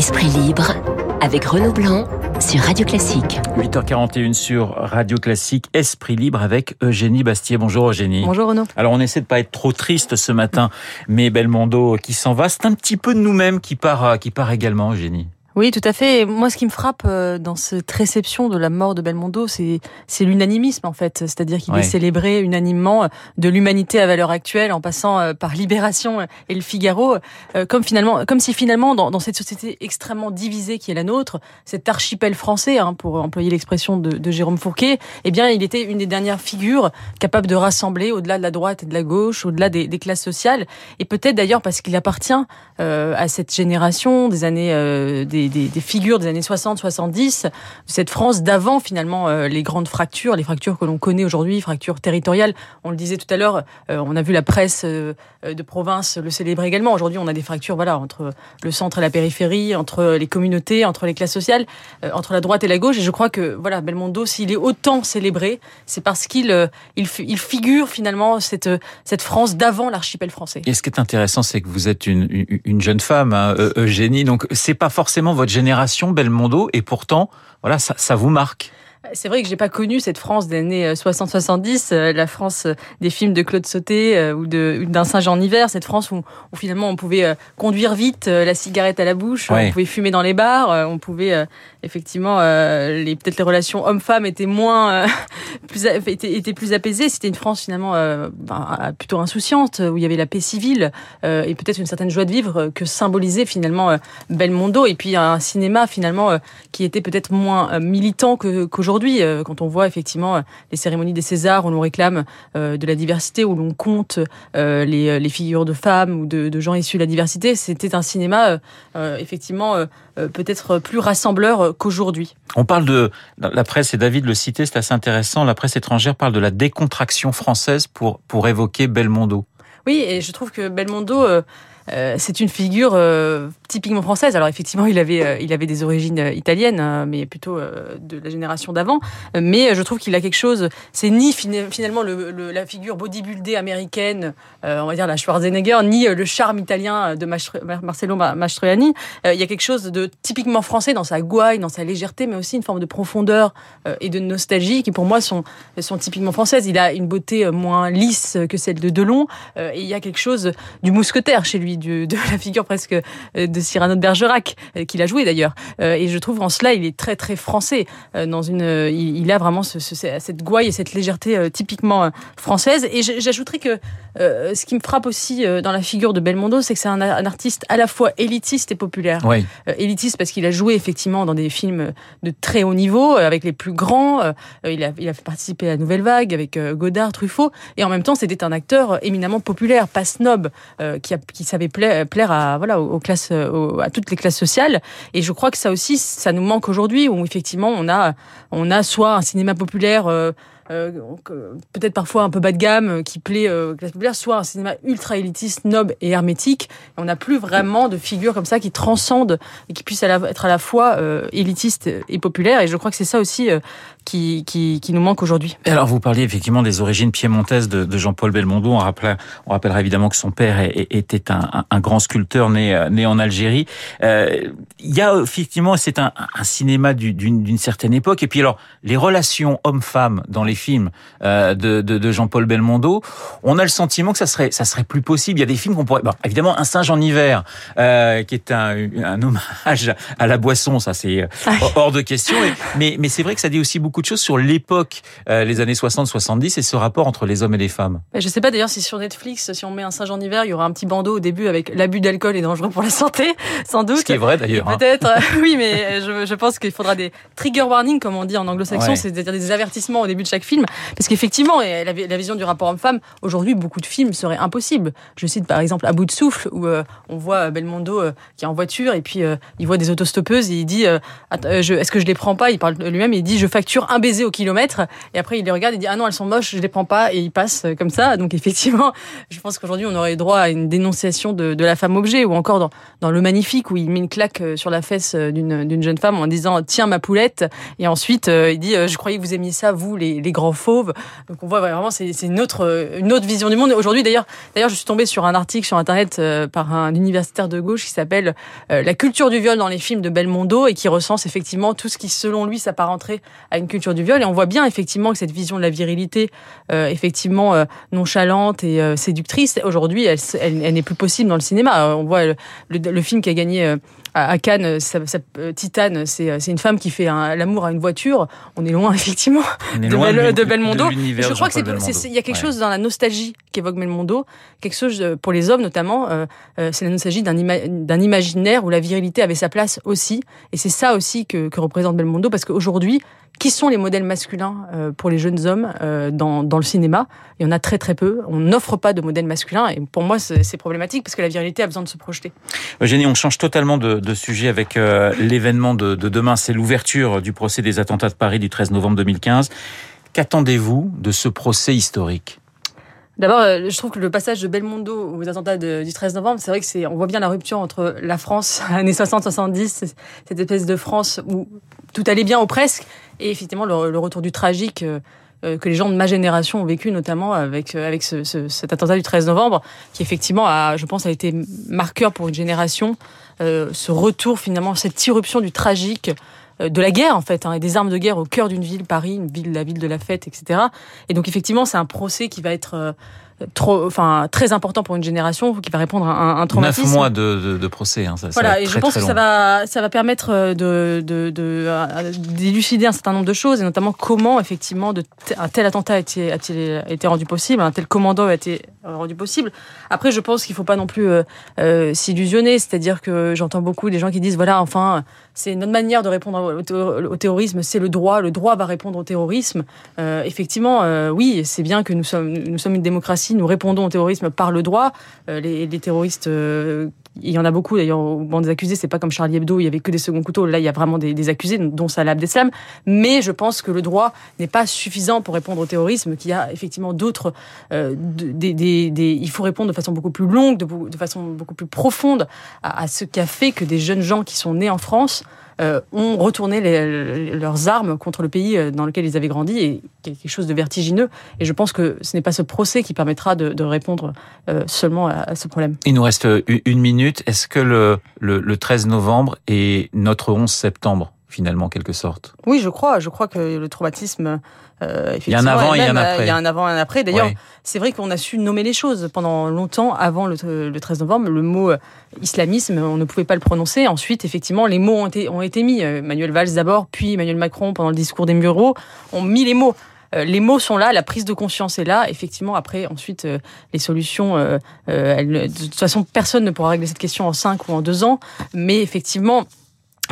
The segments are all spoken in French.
Esprit libre avec Renaud Blanc sur Radio Classique. 8h41 sur Radio Classique, Esprit libre avec Eugénie Bastier. Bonjour Eugénie. Bonjour Renaud. Alors on essaie de pas être trop triste ce matin, mais Belmondo qui s'en va, c'est un petit peu de nous-mêmes qui part, qui part également Eugénie. Oui, tout à fait. moi, ce qui me frappe euh, dans cette réception de la mort de Belmondo, c'est l'unanimisme en fait, c'est-à-dire qu'il est célébré unanimement de l'humanité à valeur actuelle, en passant euh, par Libération et Le Figaro, euh, comme finalement, comme si finalement, dans, dans cette société extrêmement divisée qui est la nôtre, cet archipel français, hein, pour employer l'expression de, de Jérôme Fourquet, eh bien, il était une des dernières figures capables de rassembler au-delà de la droite et de la gauche, au-delà des, des classes sociales, et peut-être d'ailleurs parce qu'il appartient à cette génération des années des des, figures des années 60-70, de cette France d'avant finalement euh, les grandes fractures, les fractures que l'on connaît aujourd'hui, fractures territoriales. On le disait tout à l'heure, euh, on a vu la presse euh, de province le célébrer également. Aujourd'hui, on a des fractures voilà entre le centre et la périphérie, entre les communautés, entre les classes sociales, entre la droite et la gauche. Et je crois que voilà, Belmondo, s'il est autant célébré, c'est parce qu'il il, figure finalement cette cette France d'avant l'archipel français. Et ce qui est intéressant, c'est que vous êtes une, une, jeune femme, hein, Eugénie, donc c'est pas forcément votre génération Belmondo et pourtant, voilà, ça, ça vous marque. C'est vrai que j'ai pas connu cette France des années 60-70, euh, euh, la France euh, des films de Claude Sauté ou d'un singe en hiver, cette France où, finalement on pouvait conduire vite, la cigarette à la bouche, on pouvait fumer dans les bars, on pouvait effectivement les peut-être les relations hommes-femmes étaient moins plus étaient, étaient, plus apaisées. C'était une France finalement ben, plutôt insouciante où il y avait la paix civile et peut-être une certaine joie de vivre que symbolisait finalement Belmondo et puis un cinéma finalement qui était peut-être moins militant qu'aujourd'hui aujourd'hui, euh, quand on voit effectivement euh, les cérémonies des Césars où l'on réclame euh, de la diversité, où l'on compte les, figures de femmes ou de, gens issus de la diversité, c'était un cinéma effectivement peut-être plus rassembleur qu'aujourd'hui. On parle de la presse et David le citait, c'est assez intéressant. La presse étrangère parle de la décontraction française pour pour évoquer Belmondo. Oui, et je trouve que Belmondo euh, c'est une figure euh, typiquement française. Alors effectivement, il avait, euh, il avait des origines italiennes, mais plutôt de la génération d'avant. Mais je trouve qu'il a quelque chose. C'est ni finalement le, la figure bodybuildée américaine, on va dire la Schwarzenegger, ni le charme italien de Marcello Mastroianni. il y a quelque chose de typiquement français dans sa gouaille, dans sa légèreté, mais aussi une forme de profondeur et de nostalgie qui pour moi sont, sont typiquement françaises. Il a une beauté moins lisse que celle de Delon, et il y a quelque chose du mousquetaire chez lui de la figure presque euh, de Cyrano de Bergerac, euh, qu'il a joué d'ailleurs. Euh, et je trouve en cela, il est très très français. Dans une, il, a vraiment cette gouaille et cette légèreté typiquement française. Et j'ajouterais que ce qui me frappe aussi dans la figure de Belmondo, c'est que c'est un, artiste à la fois élitiste et populaire. Oui. élitiste parce qu'il a joué effectivement dans des films de très haut niveau, avec les plus grands. il, a, il a fait participer à la Nouvelle Vague avec Godard, Truffaut. Et en même temps, c'était un acteur éminemment populaire, pas snob, qui, a, qui savait plaire, à voilà aux classes, à toutes les classes sociales. Et je crois que ça aussi, ça nous manque aujourd'hui, où effectivement on a on a soit un cinéma populaire euh, euh, peut-être parfois un peu bas de gamme, euh, qui plaît euh, classe populaire, soit un cinéma ultra élitiste, noble et hermétique. on n'a plus vraiment de figures comme ça qui transcendent et qui puissent être à la fois euh, élitiste et populaire. Et je crois que c'est ça aussi qui, qui, nous manque aujourd'hui. Alors vous parliez effectivement des origines piémontaises de, Jean-Paul Belmondo. On, rappelle, on rappellera évidemment que son père était un, grand sculpteur né, né en Algérie. Euh, il y a effectivement, c'est un, un cinéma d'une certaine époque. Et puis alors, les relations hommes-femmes dans les films euh, de, de, de Jean-Paul Belmondo, on a le sentiment que ça serait, ça serait plus possible. Il y a des films qu'on pourrait, bon, évidemment, Un singe en hiver, euh, qui est un, un hommage à la boisson, ça c'est euh, ah hors de question. mais mais c'est vrai que ça dit aussi beaucoup de choses sur l'époque, euh, les années 60-70 et ce rapport entre les hommes et les femmes. Je sais pas d'ailleurs si sur Netflix, si on met Un singe en hiver, il y aura un petit bandeau au début avec l'abus d'alcool est dangereux pour la santé, sans doute. Ce qui est vrai d'ailleurs. Hein. Peut-être, oui, mais je, je pense qu'il faudra des trigger warnings, comme on dit en anglo-saxon, c'est-à-dire des avertissements au début de chaque film, parce qu'effectivement, la, la vision du rapport homme-femme, aujourd'hui, beaucoup de films seraient impossibles. Je cite par exemple À bout de souffle, où euh, on voit Belmondo euh, qui est en voiture et puis euh, il voit des autostoppeuses et il dit Est-ce que je les prends pas? Il parle lui-même, il dit Je facture un baiser au kilomètre. Et après, il les regarde et dit Ah non, elles sont moches, je les prends pas. Et il passe comme ça. Donc effectivement, je pense qu'aujourd'hui, on aurait droit à une dénonciation de, la femme objet ou encore dans, Le Magnifique où il met une claque sur la fesse d'une jeune femme en disant Tiens ma poulette. Et ensuite, il dit Je croyais que vous aimiez ça, vous, les grands fauves. Donc on voit vraiment c'est une autre une autre vision du monde. Aujourd'hui d'ailleurs d'ailleurs je suis tombée sur un article sur internet par un universitaire de gauche qui s'appelle La culture du viol dans les films de Belmondo et qui recense effectivement tout ce qui selon lui s'apparenterait à une culture du viol et on voit bien effectivement que cette vision de la virilité effectivement nonchalante et séductrice aujourd'hui elle, elle, n'est plus possible dans le cinéma. On voit le film qui a gagné à Cannes, ça, euh, Titane, c'est une femme qui fait l'amour à une voiture. On est loin, effectivement, de, Belmondo. je crois qu'il y a quelque chose dans la nostalgie qu'évoque Belmondo, quelque chose euh, pour les hommes notamment, euh, c'est la nostalgie d'un imaginaire où la virilité avait sa place aussi. Et c'est ça aussi que, que représente Belmondo, parce qu'aujourd'hui, qui sont les modèles masculins euh, pour les jeunes hommes euh, dans, dans le cinéma? Il y en a très très peu. On n'offre pas de modèles masculins et pour moi c'est problématique parce que la virilité a besoin de se projeter. Eugénie, on change totalement de, sujet avec euh, l'événement de, de demain. C'est l'ouverture du procès des attentats de Paris du 13 novembre 2015. Qu'attendez-vous de ce procès historique? D'abord, je trouve que le passage de Belmondo aux attentats du 13 novembre, c'est vrai que c'est, on voit bien la rupture entre la France années 60-70, cette espèce de France où tout allait bien ou presque, et effectivement le, retour du tragique euh, euh, que les gens de ma génération ont vécu, notamment avec euh, avec ce, cet attentat du 13 novembre, qui effectivement a, je pense, a été marqueur pour une génération. ce retour finalement, cette irruption du tragique de la guerre en fait, hein, et des armes de guerre au cœur d'une ville, Paris, la ville de la fête, etc. Et donc effectivement, c'est un procès qui va être trop, enfin très important pour une génération qui va répondre à un, un traumatisme. Neuf mois de, de, procès, hein, ça, voilà. et je pense que ça va, ça va permettre euh, de, euh, d'élucider un certain nombre de choses et notamment comment effectivement de un tel attentat a été, a été rendu possible, un tel commando a été rendu possible. Après, je pense qu'il faut pas non plus euh, s'illusionner, c'est-à-dire que j'entends beaucoup des gens qui disent voilà, enfin, c'est notre manière de répondre au, terrorisme, c'est le droit, le droit va répondre au terrorisme. Euh, effectivement, oui, c'est bien que nous sommes, nous sommes une démocratie nous répondons au terrorisme par le droit. Euh, les, terroristes, euh, il y en a beaucoup d'ailleurs au banc des accusés. C'est pas comme Charlie Hebdo, il y avait que des seconds couteaux. Là, il y a vraiment des, accusés, dont Salah Abdeslam. Mais je pense que le droit n'est pas suffisant pour répondre au terrorisme, qu'il y a effectivement d'autres. Euh, il faut répondre de façon beaucoup plus longue, de, façon beaucoup plus profonde à, à ce qui a fait que des jeunes gens qui sont nés en France euh, ont retourné leurs armes contre le pays euh, dans lequel ils avaient grandi et quelque chose de vertigineux. Et je pense que ce n'est pas ce procès qui permettra de, répondre euh, seulement à, ce problème. Il nous reste une minute. Est-ce que le, le, le 13 novembre est notre 11 septembre? Finalement, en quelque sorte. Oui, je crois. Je crois que le traumatisme, euh, il y a un avant et un après. Il y a un avant et un après. D'ailleurs, c'est vrai qu'on a su nommer les choses pendant longtemps avant le, 13 novembre. Le mot euh, islamisme, on ne pouvait pas le prononcer. Ensuite, effectivement, les mots ont été, ont été mis. Euh, Manuel Valls d'abord, puis Emmanuel Macron pendant le discours des bureaux ont mis les mots. les mots sont là, la prise de conscience est là. Effectivement, après, ensuite, les solutions, de toute façon, personne ne pourra régler cette question en cinq ou en deux ans. Mais effectivement,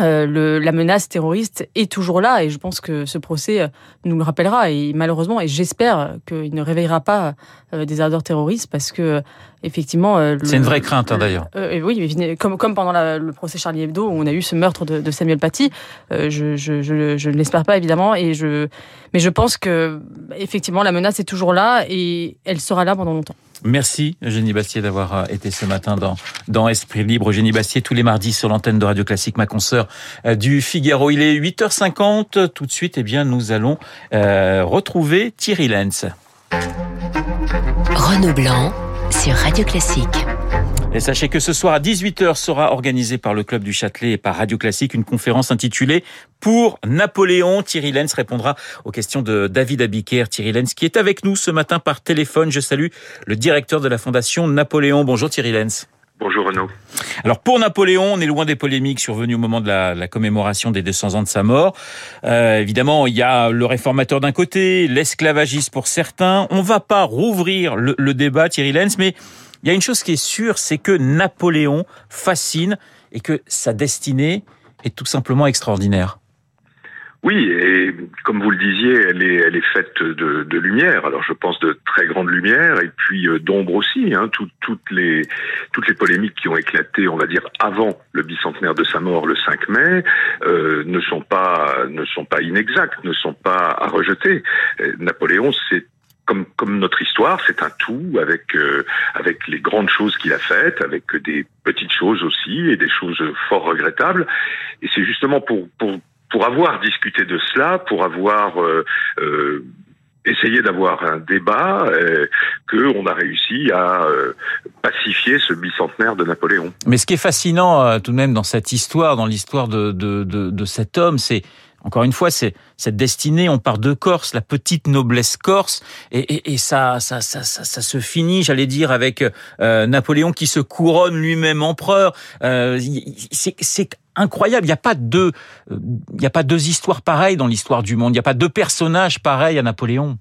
euh, le, la menace terroriste est toujours là et je pense que ce procès euh, nous le rappellera et malheureusement et j'espère qu'il ne réveillera pas euh, des ardeurs terroristes parce que effectivement c'est une vraie crainte hein, d'ailleurs. Oui comme comme pendant le procès Charlie Hebdo où on a eu ce meurtre de, de Samuel Paty je, je, je, je ne l'espère pas évidemment et je mais je pense que effectivement la menace est toujours là et elle sera là pendant longtemps Merci Eugénie Bastier d'avoir euh, été ce matin dans, Esprit Libre. Eugénie Bastier tous les mardis sur l'antenne de Radio Classique, ma consoeur euh, du Figaro. Il est 8h50. Tout de suite, eh bien, nous allons euh, retrouver Thierry Lenz. Renaud Blanc sur Radio Classique. Et sachez que ce soir à 18h sera organisée par le Club du Châtelet et par Radio Classique une conférence intitulée Pour Napoléon. Thierry Lenz répondra aux questions de David Abiker. Thierry Lenz qui est avec nous ce matin par téléphone. Je salue le directeur de la Fondation Napoléon. Bonjour Thierry Lenz. Bonjour Renaud. Alors pour Napoléon, on est loin des polémiques survenues au moment de la, commémoration des 200 ans de sa mort. Euh, évidemment, il y a le réformateur d'un côté, l'esclavagiste pour certains. On va pas rouvrir le, le débat, Thierry Lenz, mais il y a une chose qui est sûre, c'est que Napoléon fascine et que sa destinée est tout simplement extraordinaire. Oui, et comme vous le disiez, elle est, faite de, lumière. Alors je pense de très grande lumière et puis euh, d'ombre aussi. Hein. toutes les polémiques qui ont éclaté, on va dire avant le bicentenaire de sa mort le 5 mai, euh, ne sont pas ne sont pas inexactes, ne sont pas à rejeter. Euh, Napoléon, c'est comme, notre histoire, c'est un tout avec euh, avec les grandes choses qu'il a faites, avec des petites choses aussi et des choses fort regrettables. Et c'est justement pour pour pour avoir discuté de cela, pour avoir euh, euh, essayer d'avoir un débat que on a réussi à pacifier ce bicentenaire de Napoléon. Mais ce qui est fascinant tout de même dans cette histoire, dans l'histoire de, de, de cet homme, c'est encore une fois, c'est cette destinée. On part de Corse, la petite noblesse corse, et, et, et ça, ça, ça, ça, se finit, j'allais dire, avec euh, Napoléon qui se couronne lui-même empereur. Euh, c'est incroyable. Il n'y a pas deux, il n'y a pas deux histoires pareilles dans l'histoire du monde. Il n'y a pas deux personnages pareils à Napoléon.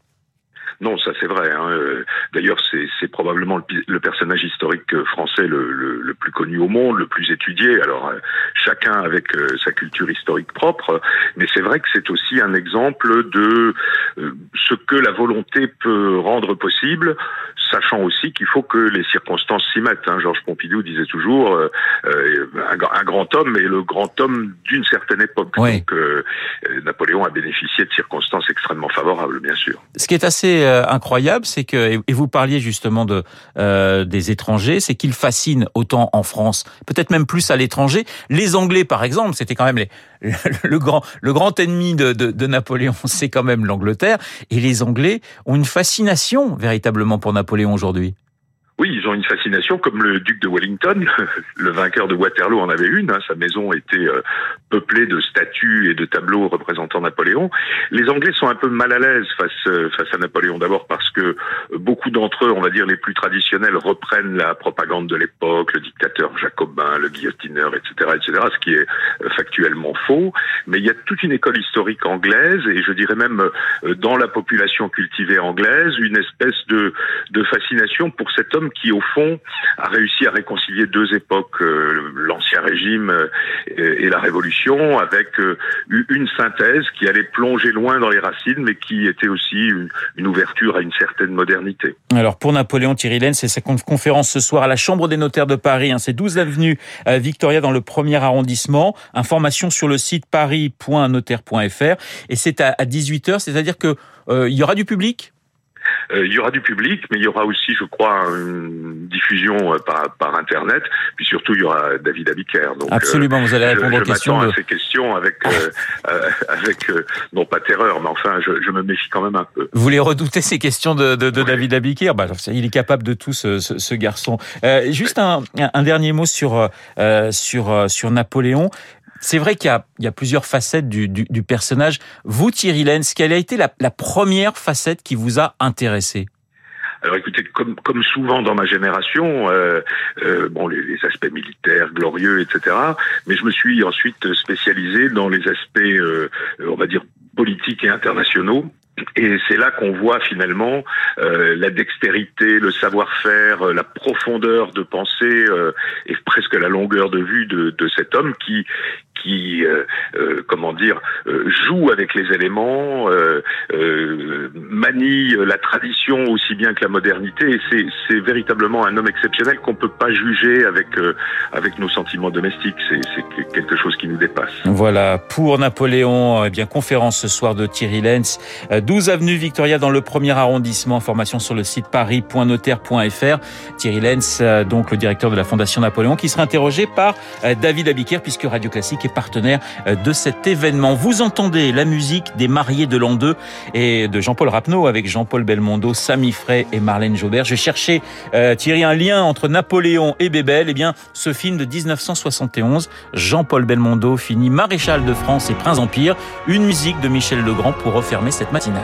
Non, ça c'est vrai. Hein. D'ailleurs, c'est probablement le, le, personnage historique français le, le, le, plus connu au monde, le plus étudié. Alors, euh, chacun avec euh, sa culture historique propre, mais c'est vrai que c'est aussi un exemple de euh, ce que la volonté peut rendre possible, sachant aussi qu'il faut que les circonstances s'y mettent. Hein. Georges Pompidou disait toujours euh, un, un, grand homme, mais le grand homme d'une certaine époque. Donc, Napoléon a bénéficié de circonstances extrêmement favorables, bien sûr. Ce qui est assez incroyable, c'est que et vous parliez justement de euh, des étrangers, c'est qu'ils fascinent autant en France, peut-être même plus à l'étranger. Les Anglais, par exemple, c'était quand même les, le, le, grand le grand ennemi de, de, de Napoléon, c'est quand même l'Angleterre, et les Anglais ont une fascination véritablement pour Napoléon aujourd'hui. Oui, ils ont une fascination, comme le duc de Wellington, le vainqueur de Waterloo en avait une. Hein, sa maison était euh, peuplée de statues et de tableaux représentant Napoléon. Les Anglais sont un peu mal à l'aise face euh, face à Napoléon, d'abord parce que beaucoup d'entre eux, on va dire les plus traditionnels, reprennent la propagande de l'époque, le dictateur jacobin, le guillotineur, etc., etc., ce qui est euh, factuellement faux. Mais il y a toute une école historique anglaise et je dirais même dans la population cultivée anglaise une espèce de de fascination pour cet homme qui, au fond, a réussi à réconcilier deux époques, euh, l'ancien régime euh, et, la révolution, avec euh, une synthèse qui allait plonger loin dans les racines, mais qui était aussi une, ouverture à une certaine modernité. Alors, pour Napoléon Thierry Laine, c'est sa conférence ce soir à la Chambre des notaires de Paris. Hein, c'est 12 avenue Victoria dans le premier arrondissement. Information sur le site paris.notaire.fr. Et c'est à, à 18h, c'est-à-dire que euh, il y aura du public? Il y aura du public, mais il y aura aussi, je crois, une diffusion euh, par, par Internet. Puis surtout, il y aura David Abiker. Donc, Absolument, vous allez répondre je, aux questions. Je de... à ces questions avec, euh, avec non pas terreur, mais enfin, je, je, me méfie quand même un peu. Vous les redoutez ces questions de, de, de oui. David Abiker? Bah, Il est capable de tout, ce, ce, ce garçon. Euh, juste un, un, dernier mot sur, euh, sur, sur Napoléon. C'est vrai qu'il y, a, plusieurs facettes du, personnage. Vous, Thierry Lenz, quelle a été la, première facette qui vous a intéressé? Alors écoutez, comme, souvent dans ma génération, euh, euh, bon, les, aspects militaires, glorieux, etc. Mais je me suis ensuite spécialisé dans les aspects, euh, on va dire, politiques et internationaux. Et c'est là qu'on voit finalement la dextérité, le savoir-faire, la profondeur de pensée et presque la longueur de vue de cet homme qui qui euh, comment dire joue avec les éléments, manie la tradition aussi bien que la modernité. Et c'est véritablement un homme exceptionnel qu'on peut pas juger avec avec nos sentiments domestiques. C'est quelque chose qui nous dépasse. Voilà pour Napoléon. Eh bien conférence ce soir de Thierry Lenz. 12 avenue Victoria dans le premier arrondissement. Information sur le site paris.notaire.fr. Thierry Lenz, donc le directeur de la Fondation Napoléon, qui sera interrogé par David Abiker, puisque Radio Classique est partenaire de cet événement. Vous entendez la musique des mariés de l'an 2 et de Jean-Paul Rapneau avec Jean-Paul Belmondo, Samy Frey et Marlène Jobert. Je cherchais, euh, Thierry, un lien entre Napoléon et Bébel. Eh bien, ce film de 1971, Jean-Paul Belmondo finit maréchal de France et prince empire. Une musique de Michel Legrand pour refermer cette matinale.